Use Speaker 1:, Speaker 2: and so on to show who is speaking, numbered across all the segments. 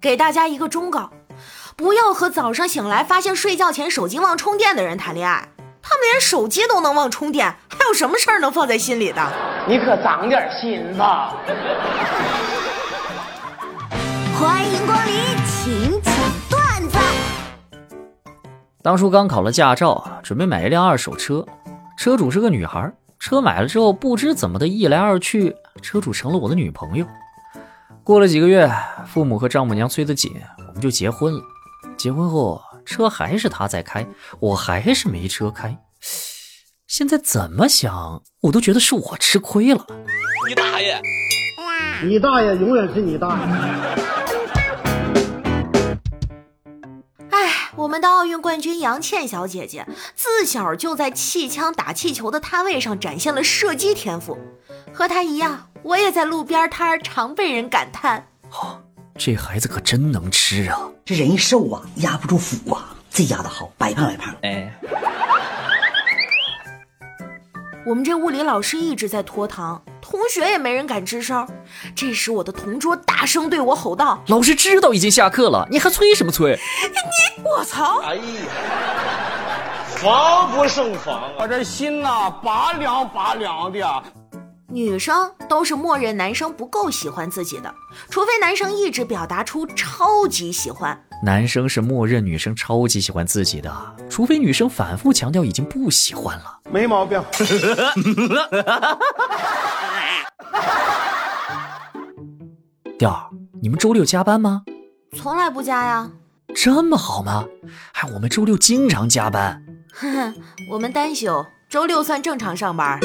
Speaker 1: 给大家一个忠告：不要和早上醒来发现睡觉前手机忘充电的人谈恋爱。他们连手机都能忘充电，还有什么事儿能放在心里的？
Speaker 2: 你可长点心吧。
Speaker 3: 欢迎光临，请讲段子。
Speaker 4: 当初刚考了驾照，准备买一辆二手车，车主是个女孩。车买了之后，不知怎么的，一来二去，车主成了我的女朋友。过了几个月，父母和丈母娘催得紧，我们就结婚了。结婚后，车还是他在开，我还是没车开。现在怎么想，我都觉得是我吃亏了。
Speaker 5: 你大爷！
Speaker 6: 你大爷永远是你大爷。
Speaker 1: 哎，我们的奥运冠军杨倩小姐姐自小就在气枪打气球的摊位上展现了射击天赋，和她一样，我也在路边摊儿常被人感叹：
Speaker 4: 哦，这孩子可真能吃啊！
Speaker 7: 这人一瘦啊，压不住腹啊，这压的好，白胖白胖。哎。
Speaker 1: 我们这物理老师一直在拖堂，同学也没人敢吱声。这时，我的同桌大声对我吼道：“
Speaker 4: 老师知道已经下课了，你还催什么催？”
Speaker 1: 你我操！哎呀，
Speaker 5: 防不胜防，
Speaker 2: 我这心呐拔凉拔凉的。
Speaker 1: 女生都是默认男生不够喜欢自己的，除非男生一直表达出超级喜欢。
Speaker 4: 男生是默认女生超级喜欢自己的，除非女生反复强调已经不喜欢了。
Speaker 6: 没毛病。
Speaker 4: 调儿，你们周六加班吗？
Speaker 1: 从来不加呀。
Speaker 4: 这么好吗？哎，我们周六经常加班。
Speaker 1: 哼哼，我们单休，周六算正常上班。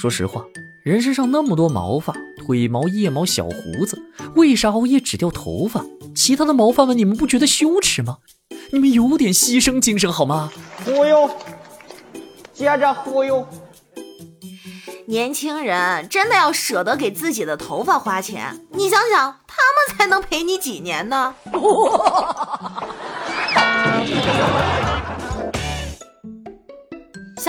Speaker 4: 说实话，人身上那么多毛发，腿毛、腋毛、小胡子，为啥熬夜只掉头发？其他的毛发们，你们不觉得羞耻吗？你们有点牺牲精神好吗？
Speaker 2: 忽悠，接着忽悠。
Speaker 1: 年轻人真的要舍得给自己的头发花钱，你想想，他们才能陪你几年呢？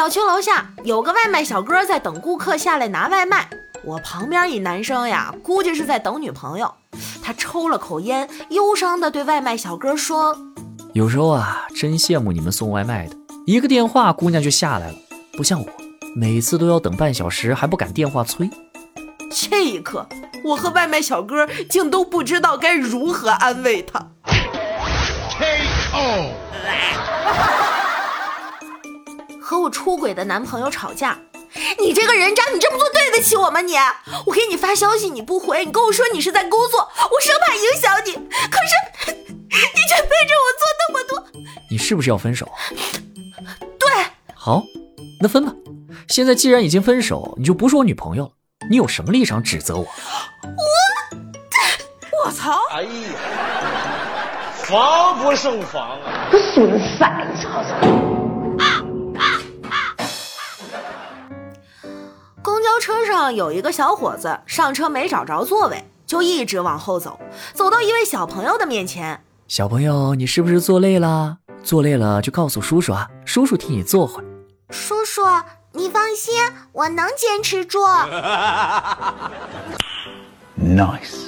Speaker 1: 小区楼下有个外卖小哥在等顾客下来拿外卖，我旁边一男生呀，估计是在等女朋友。他抽了口烟，忧伤的对外卖小哥说：“
Speaker 4: 有时候啊，真羡慕你们送外卖的，一个电话姑娘就下来了，不像我，每次都要等半小时还不敢电话催。”
Speaker 1: 这一刻，我和外卖小哥竟都不知道该如何安慰他。K.O. 出轨的男朋友吵架，你这个人渣，你这么做对得起我吗？你，我给你发消息你不回，你跟我说你是在工作，我生怕影响你，可是 你却背着我做那么多，
Speaker 4: 你是不是要分手？
Speaker 1: 对，
Speaker 4: 好，那分吧。现在既然已经分手，你就不是我女朋友了，你有什么立场指责我？
Speaker 1: 我，我操！哎呀，
Speaker 5: 防不胜防啊！
Speaker 7: 这损色，你瞅瞅。
Speaker 1: 车上有一个小伙子上车没找着座位，就一直往后走，走到一位小朋友的面前。
Speaker 4: 小朋友，你是不是坐累了？坐累了就告诉叔叔啊，叔叔替你坐会。
Speaker 3: 叔叔，你放心，我能坚持住。
Speaker 7: Nice。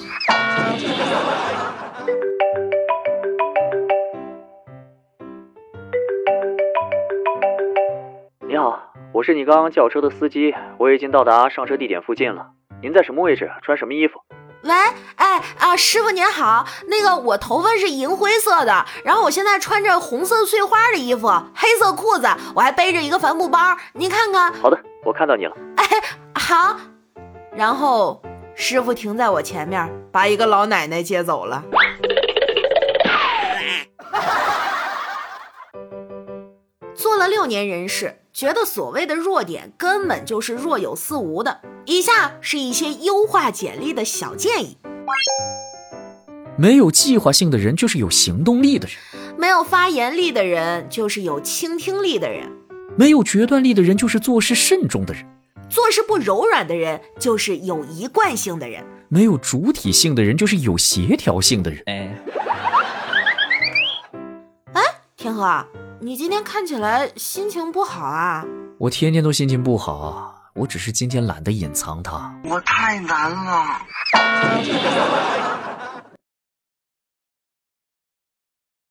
Speaker 4: 我是你刚刚叫车的司机，我已经到达上车地点附近了。您在什么位置？穿什么衣服？
Speaker 1: 喂，哎啊，师傅您好，那个我头发是银灰色的，然后我现在穿着红色碎花的衣服，黑色裤子，我还背着一个帆布包，您看看。
Speaker 4: 好的，我看到你了。
Speaker 1: 哎，好。然后师傅停在我前面，把一个老奶奶接走了。做了六年人事。觉得所谓的弱点根本就是若有似无的。以下是一些优化简历的小建议：
Speaker 4: 没有计划性的人就是有行动力的人；
Speaker 1: 没有发言力的人就是有倾听力的人；
Speaker 4: 没有决断力的人就是做事慎重的人；
Speaker 1: 做事不柔软的人就是有一贯性的人；
Speaker 4: 没有主体性的人就是有协调性的人。
Speaker 1: 哎，哎，天河。你今天看起来心情不好啊，
Speaker 4: 我天天都心情不好，我只是今天懒得隐藏它，
Speaker 2: 我太难了。